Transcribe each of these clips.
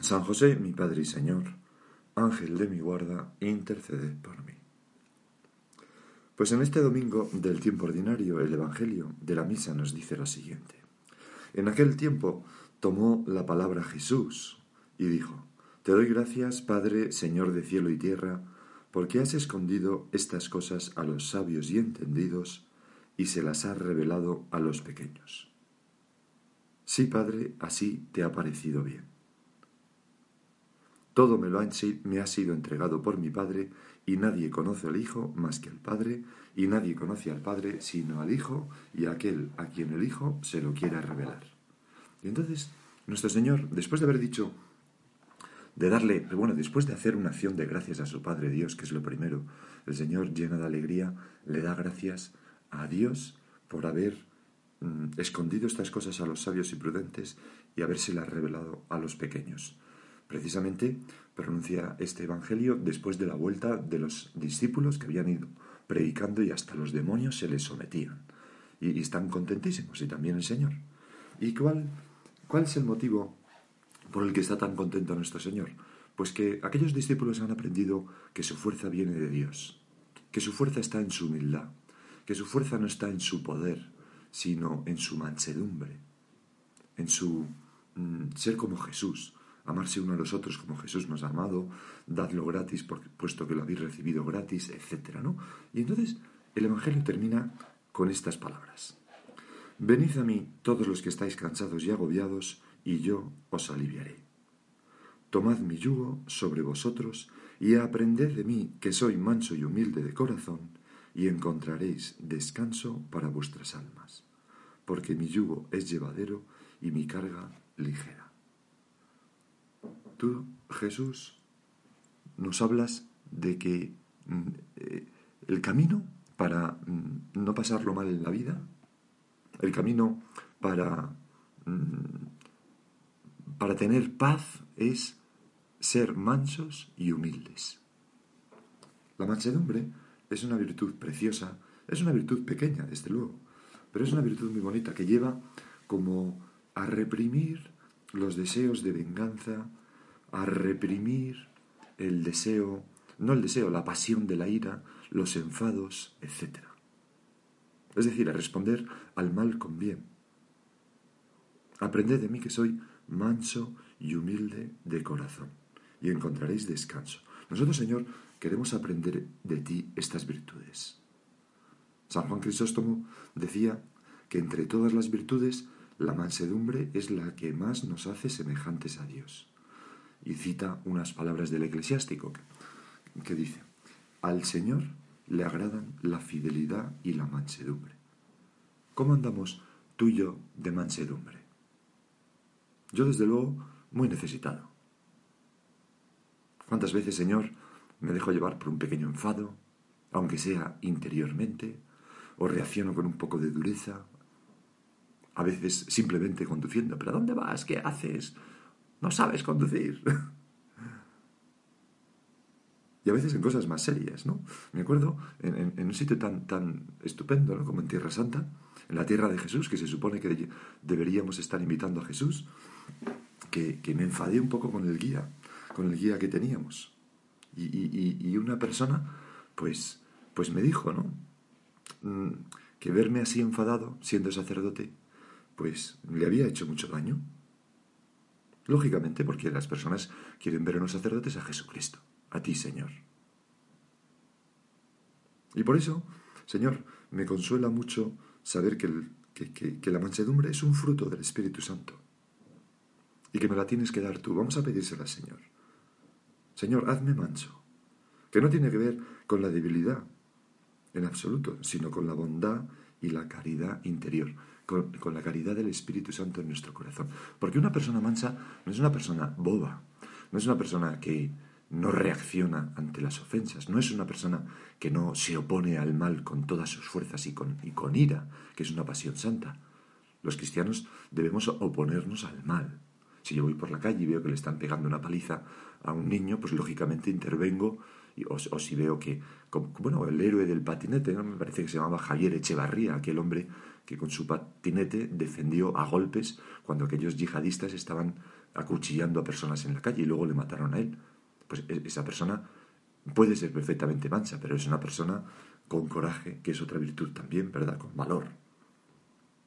San José, mi Padre y Señor, Ángel de mi guarda, intercede por mí. Pues en este domingo del tiempo ordinario, el Evangelio de la Misa nos dice lo siguiente. En aquel tiempo tomó la palabra Jesús y dijo, Te doy gracias, Padre, Señor de cielo y tierra, porque has escondido estas cosas a los sabios y entendidos y se las has revelado a los pequeños. Sí, Padre, así te ha parecido bien. Todo me, lo ha, sido entregado por mi Padre, y nadie conoce al Hijo más que al Padre, y nadie conoce al Padre sino al Hijo, y a aquel a quien el Hijo se lo quiera revelar. Y entonces, nuestro Señor, después de haber dicho, de darle, bueno, después de hacer una acción de gracias a su Padre Dios, que es lo primero, el Señor, lleno de alegría, le da gracias a Dios por haber mm, escondido estas cosas a los sabios y prudentes y habérselas revelado a los pequeños. Precisamente pronuncia este Evangelio después de la vuelta de los discípulos que habían ido predicando y hasta los demonios se les sometían. Y, están contentísimos, y también el Señor. ¿Y cuál, cuál es el motivo por el que está tan contento nuestro Señor? Pues que aquellos discípulos han aprendido que su fuerza viene de Dios, que su fuerza está en su humildad, que su fuerza no está en su poder, sino en su mansedumbre, en su mm, ser como Jesús, amarse uno a los otros como Jesús nos ha amado, dadlo gratis puesto que lo habéis recibido gratis, etc. ¿no? Y entonces el Evangelio termina con estas palabras. Venid a mí todos los que estáis cansados y agobiados, y yo os aliviaré. Tomad mi yugo sobre vosotros y aprended de mí, que soy manso y humilde de corazón, y encontraréis descanso para vuestras almas, porque mi yugo es llevadero y mi carga ligera. Tú, Jesús, nos hablas de que mm, eh, el camino para mm, no pasarlo mal en la vida, el camino para, mm, para tener paz es ser mansos y humildes. La mansedumbre es una virtud preciosa, es una virtud pequeña, desde luego, pero es una virtud muy bonita que lleva como a reprimir los deseos de venganza, a reprimir el deseo, no el deseo, la pasión de la ira, los enfados, etc. Es decir, a responder al mal con bien. Aprended de mí que soy manso y humilde de corazón, y encontraréis descanso. Nosotros, Señor, queremos aprender de ti estas virtudes. San Juan Crisóstomo decía que entre todas las virtudes, la mansedumbre es la que más nos hace semejantes a Dios y cita unas palabras del eclesiástico que, dice, al Señor le agradan la fidelidad y la mansedumbre. ¿Cómo andamos tú y yo de mansedumbre? Yo desde luego muy necesitado. ¿Cuántas veces, Señor, me dejo llevar por un pequeño enfado, aunque sea interiormente, o reacciono con un poco de dureza, a veces simplemente conduciendo, pero ¿a dónde vas? ¿Qué haces? No sabes conducir. y a veces en cosas más serias, ¿no? Me acuerdo en, un sitio tan, tan estupendo, ¿no? Como en Tierra Santa, en la tierra de Jesús, que se supone que deberíamos estar invitando a Jesús, que, me enfadé un poco con el guía, con el guía que teníamos. Y, una persona, pues, pues me dijo, ¿no? Mm, que verme así enfadado, siendo sacerdote, pues le había hecho mucho daño Lógicamente, porque las personas quieren ver en los sacerdotes a Jesucristo, a ti, Señor. Y por eso, Señor, me consuela mucho saber que, que, la mansedumbre es un fruto del Espíritu Santo y que me la tienes que dar tú. Vamos a pedírsela, Señor. Señor, hazme manso, que no tiene que ver con la debilidad en absoluto, sino con la bondad y la caridad interior, con, la caridad del Espíritu Santo en nuestro corazón. Porque una persona mansa no es una persona boba, no es una persona que no reacciona ante las ofensas, no es una persona que no se opone al mal con todas sus fuerzas y con, ira, que es una pasión santa. Los cristianos debemos oponernos al mal. Si yo voy por la calle y veo que le están pegando una paliza a un niño, pues lógicamente intervengo o, si veo que, bueno, el héroe del patinete, ¿no? me parece que se llamaba Javier Echevarría, aquel hombre que con su patinete defendió a golpes cuando aquellos yihadistas estaban acuchillando a personas en la calle y luego le mataron a él pues e-, esa persona puede ser perfectamente mansa, pero es una persona con coraje, que es otra virtud también, ¿verdad? Con valor.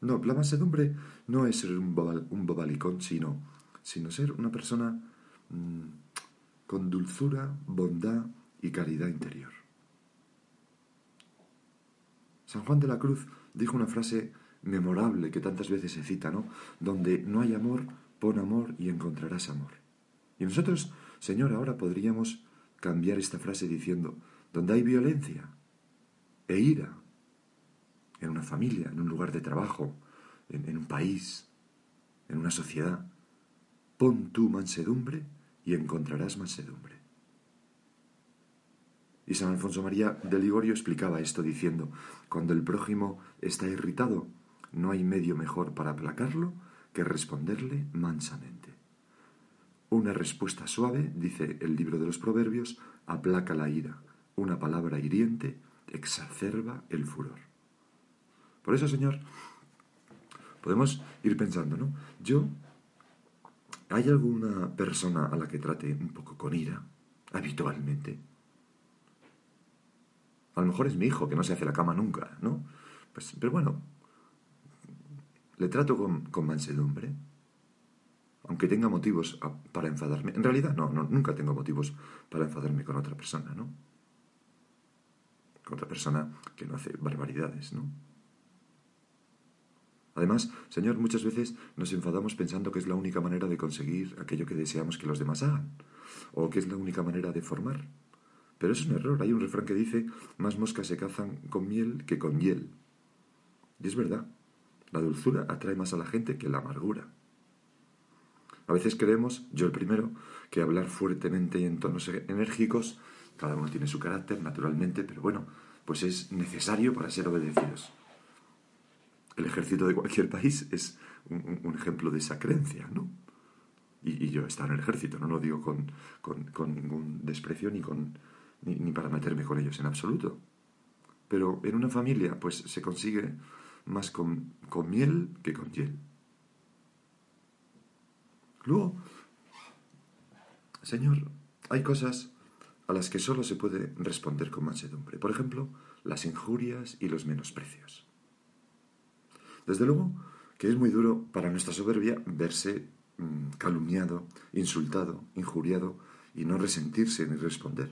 No, la mansedumbre no es ser un, bobalicón, sino, sino ser una persona mm, con dulzura, bondad y caridad interior. San Juan de la Cruz dijo una frase memorable que tantas veces se cita, ¿no? Donde no hay amor, pon amor y encontrarás amor. Y nosotros Señor, ahora podríamos cambiar esta frase diciendo, donde hay violencia e ira, en una familia, en un lugar de trabajo, en, un país, en una sociedad, pon tu mansedumbre y encontrarás mansedumbre. Y San Alfonso María de Ligorio explicaba esto diciendo, cuando el prójimo está irritado, no hay medio mejor para aplacarlo que responderle mansamente. Una respuesta suave, dice el libro de los Proverbios, aplaca la ira. Una palabra hiriente exacerba el furor. Por eso, Señor, podemos ir pensando, ¿no? Yo, ¿hay alguna persona a la que trate un poco con ira, habitualmente? A lo mejor es mi hijo, que no se hace la cama nunca, ¿no? Pues, pero bueno, le trato con, con mansedumbre, aunque tenga motivos para enfadarme. En realidad, no, nunca tengo motivos para enfadarme con otra persona, ¿no? Con otra persona que no hace barbaridades, ¿no? Además, Señor, muchas veces nos enfadamos pensando que es la única manera de conseguir aquello que deseamos que los demás hagan, o que es la única manera de formar. Pero es un error. Hay un refrán que dice, más moscas se cazan con miel que con hiel. Y es verdad, la dulzura atrae más a la gente que la amargura. A veces creemos, yo el primero, que hablar fuertemente y en tonos enérgicos, cada uno tiene su carácter, naturalmente, pero bueno, pues es necesario para ser obedecidos. El ejército de cualquier país es un, ejemplo de esa creencia, ¿no? Y, yo estar en el ejército, no lo digo con, ningún desprecio ni, con, ni para meterme con ellos en absoluto. Pero en una familia, pues se consigue más con, con miel que con hiel. Luego, Señor, hay cosas a las que solo se puede responder con mansedumbre. Por ejemplo, las injurias y los menosprecios. Desde luego que es muy duro para nuestra soberbia verse mm, calumniado, insultado, injuriado y no resentirse ni responder.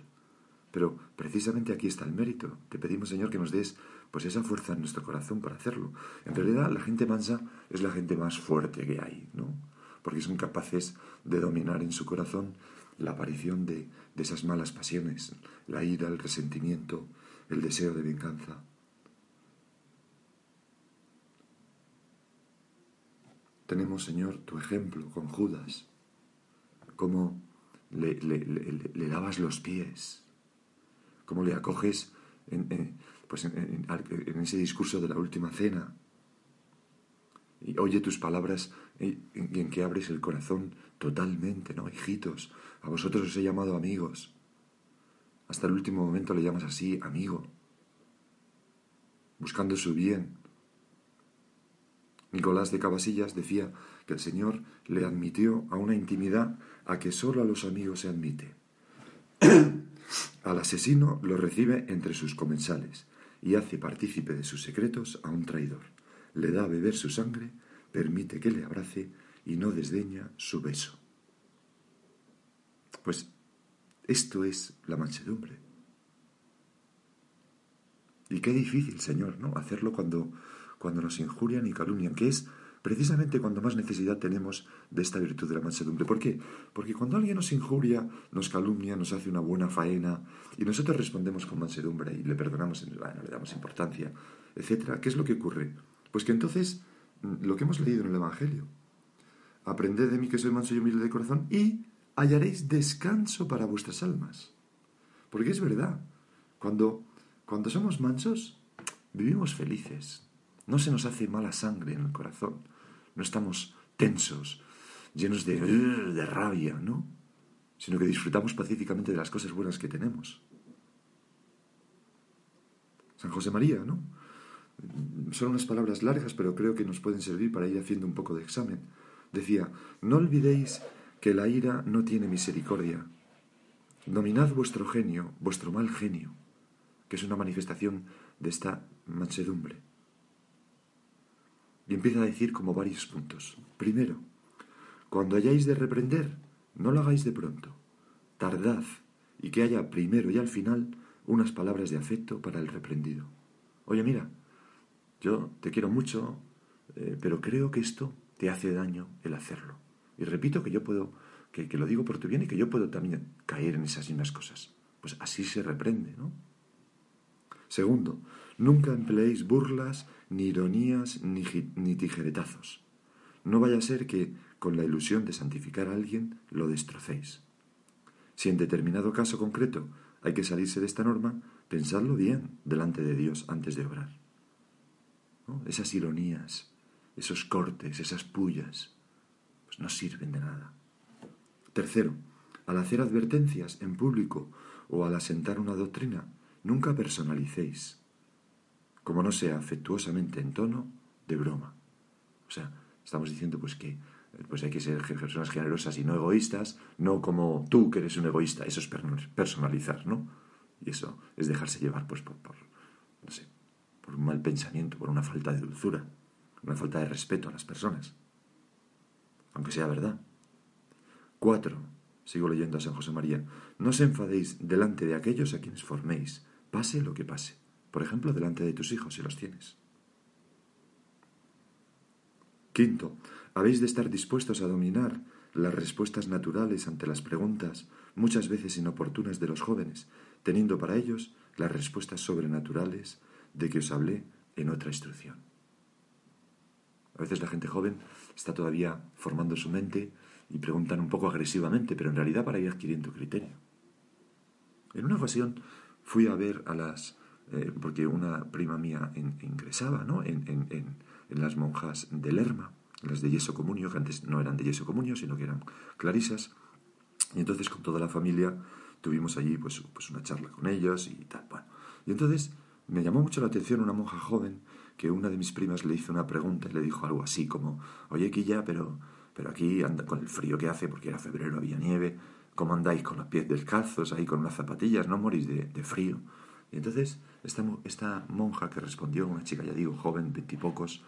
Pero precisamente aquí está el mérito. Te pedimos, Señor, que nos des pues esa fuerza en nuestro corazón para hacerlo. En realidad, la gente mansa es la gente más fuerte que hay, ¿no? porque son capaces de dominar en su corazón la aparición de, esas malas pasiones, la ira, el resentimiento, el deseo de venganza. Tenemos, Señor, tu ejemplo con Judas, cómo le, le, lavas los pies, cómo le acoges en, pues en, ese discurso de la última cena, y oye tus palabras y en que abres el corazón totalmente, ¿no? Hijitos, a vosotros os he llamado amigos. Hasta el último momento le llamas así, amigo, buscando su bien. Nicolás de Cabasillas decía que el Señor le admitió a una intimidad a que solo a los amigos se admite. Al asesino lo recibe entre sus comensales y hace partícipe de sus secretos a un traidor. Le da a beber su sangre permite que le abrace y no desdeña su beso. Pues esto es la mansedumbre. Y qué difícil, Señor, ¿no? Hacerlo cuando, cuando nos injurian y calumnian, que es precisamente cuando más necesidad tenemos de esta virtud de la mansedumbre. ¿Por qué? Porque cuando alguien nos injuria, nos calumnia, nos hace una buena faena, y nosotros respondemos con mansedumbre y le perdonamos, le damos importancia, etc., ¿qué es lo que ocurre? Pues que entonces, mm, lo que hemos leído en el Evangelio, aprended de mí que soy manso y humilde de corazón, y hallaréis descanso para vuestras almas. Porque es verdad, cuando, cuando somos mansos, vivimos felices, no se nos hace mala sangre en el corazón, no estamos tensos, llenos de, de rabia, ¿no? Sino que disfrutamos pacíficamente de las cosas buenas que tenemos. San José María, ¿no? Son unas palabras largas, pero creo que nos pueden servir para ir haciendo un poco de examen. Decía, no olvidéis que la ira no tiene misericordia. Dominad vuestro genio, vuestro mal genio, que es una manifestación de esta mansedumbre. Y empieza a decir como varios puntos. Primero, cuando hayáis de reprender, no lo hagáis de pronto. Tardad y que haya primero y al final unas palabras de afecto para el reprendido. Oye, mira, yo te quiero mucho, eh, pero creo que esto te hace daño el hacerlo. Y repito que yo puedo, que, que, lo digo por tu bien y que yo puedo también caer en esas mismas cosas. Pues así se reprende, ¿no? Segundo, nunca empleéis burlas, ni ironías, ni, ni tijeretazos. No vaya a ser que, con la ilusión de santificar a alguien, lo destrocéis. Si en determinado caso concreto hay que salirse de esta norma, pensadlo bien delante de Dios antes de obrar. Esas ironías, esos cortes, esas pullas, pues no sirven de nada. Tercero, al hacer advertencias en público o al asentar una doctrina, nunca personalicéis, como no sea afectuosamente en tono de broma. O sea, estamos diciendo pues que pues hay que ser personas generosas y no egoístas, no como tú que eres un egoísta, eso es personalizar, ¿no? Y eso es dejarse llevar pues por, por no sé, por un mal pensamiento, por una falta de dulzura, una falta de respeto a las personas, aunque sea verdad. Cuatro, sigo leyendo a San José María, no os enfadéis delante de aquellos a quienes forméis, pase lo que pase. Por ejemplo, delante de tus hijos, si los tienes. Quinto, habéis de estar dispuestos a dominar las respuestas naturales ante las preguntas, muchas veces inoportunas, de los jóvenes, teniendo para ellos las respuestas sobrenaturales de que os hablé en otra instrucción. A veces la gente joven está todavía formando su mente y preguntan un poco agresivamente, pero en realidad para ir adquiriendo criterio. En una ocasión fui a ver a las... Eh, porque una prima mía ingresaba ¿no? en, en, las monjas de Lerma, las de yeso comunio, que antes no eran de yeso comunio, sino que eran clarisas. Y entonces con toda la familia tuvimos allí pues, pues una charla con ellas y tal. Bueno. Y entonces me llamó mucho la atención una monja joven que una de mis primas le hizo una pregunta y le dijo algo así como, oye Quilla, pero, pero aquí anda con el frío que hace, porque era febrero, había nieve, ¿cómo andáis con los pies descalzos ahí con unas zapatillas? ¿No morís de, frío? Y entonces esta, monja que respondió, una chica, ya digo, joven, veintipocos,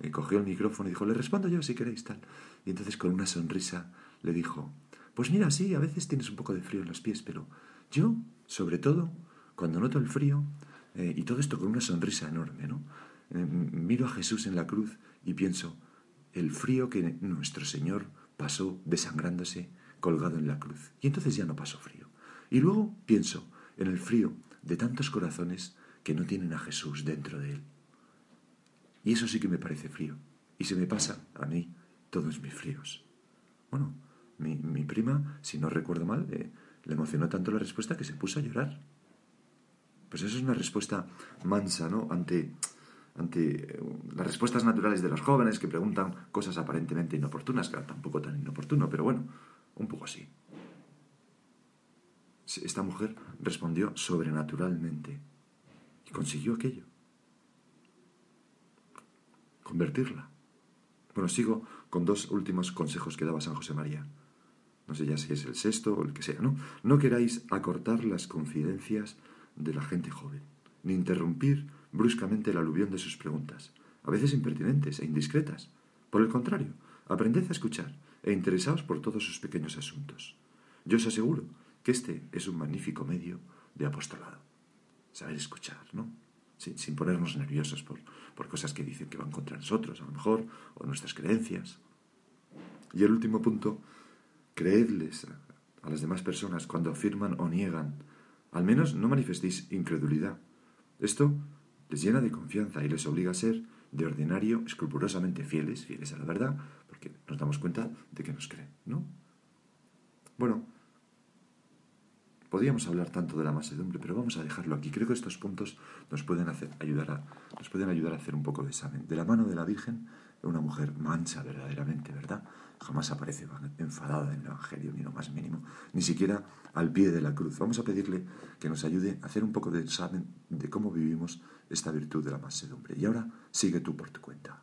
eh, cogió el micrófono y dijo, le respondo yo si queréis tal. Y entonces con una sonrisa le dijo, pues mira, sí, a veces tienes un poco de frío en los pies, pero yo, sobre todo, cuando noto el frío, eh, y todo esto con una sonrisa enorme, ¿no? Eh, miro a Jesús en la cruz y pienso, el frío que nuestro Señor pasó desangrándose colgado en la cruz. Y entonces ya no pasó frío. Y luego pienso en el frío de tantos corazones que no tienen a Jesús dentro de él. Y eso sí que me parece frío. Y se me pasa a mí todos mis fríos. Bueno, mi, prima, si no recuerdo mal, eh, le emocionó tanto la respuesta que se puso a llorar. Pues eso es una respuesta mansa, ¿no? Ante, ante eh, las respuestas naturales de los jóvenes que preguntan cosas aparentemente inoportunas, claro, tampoco tan inoportuno, pero bueno, un poco así. Esta mujer respondió sobrenaturalmente y consiguió aquello. Convertirla. Bueno, sigo con dos últimos consejos que daba San José María. No sé ya si es el sexto o el que sea, ¿no? No queráis acortar las confidencias de la gente joven, ni interrumpir bruscamente el aluvión de sus preguntas, a veces impertinentes e indiscretas. Por el contrario, aprended a escuchar e interesaos por todos sus pequeños asuntos. Yo os aseguro que este es un magnífico medio de apostolado. Saber escuchar, ¿no? Sin, ponernos nerviosos por, por cosas que dicen que van contra nosotros, a lo mejor, o nuestras creencias. Y el último punto, creedles a las demás personas cuando afirman o niegan. Al menos no manifestéis incredulidad. Esto les llena de confianza y les obliga a ser de ordinario escrupulosamente fieles, fieles a la verdad, porque nos damos cuenta de que nos creen, ¿no? Bueno, podríamos hablar tanto de la masedumbre, pero vamos a dejarlo aquí. Creo que estos puntos nos pueden ayudar a, nos pueden ayudar a hacer un poco de examen. De la mano de la Virgen, una mujer mansa verdaderamente, ¿verdad? Jamás aparece enfadada en el Evangelio, ni lo más mínimo, ni siquiera al pie de la cruz. Vamos a pedirle que nos ayude a hacer un poco de examen de cómo vivimos esta virtud de la mansedumbre. Y ahora sigue tú por tu cuenta.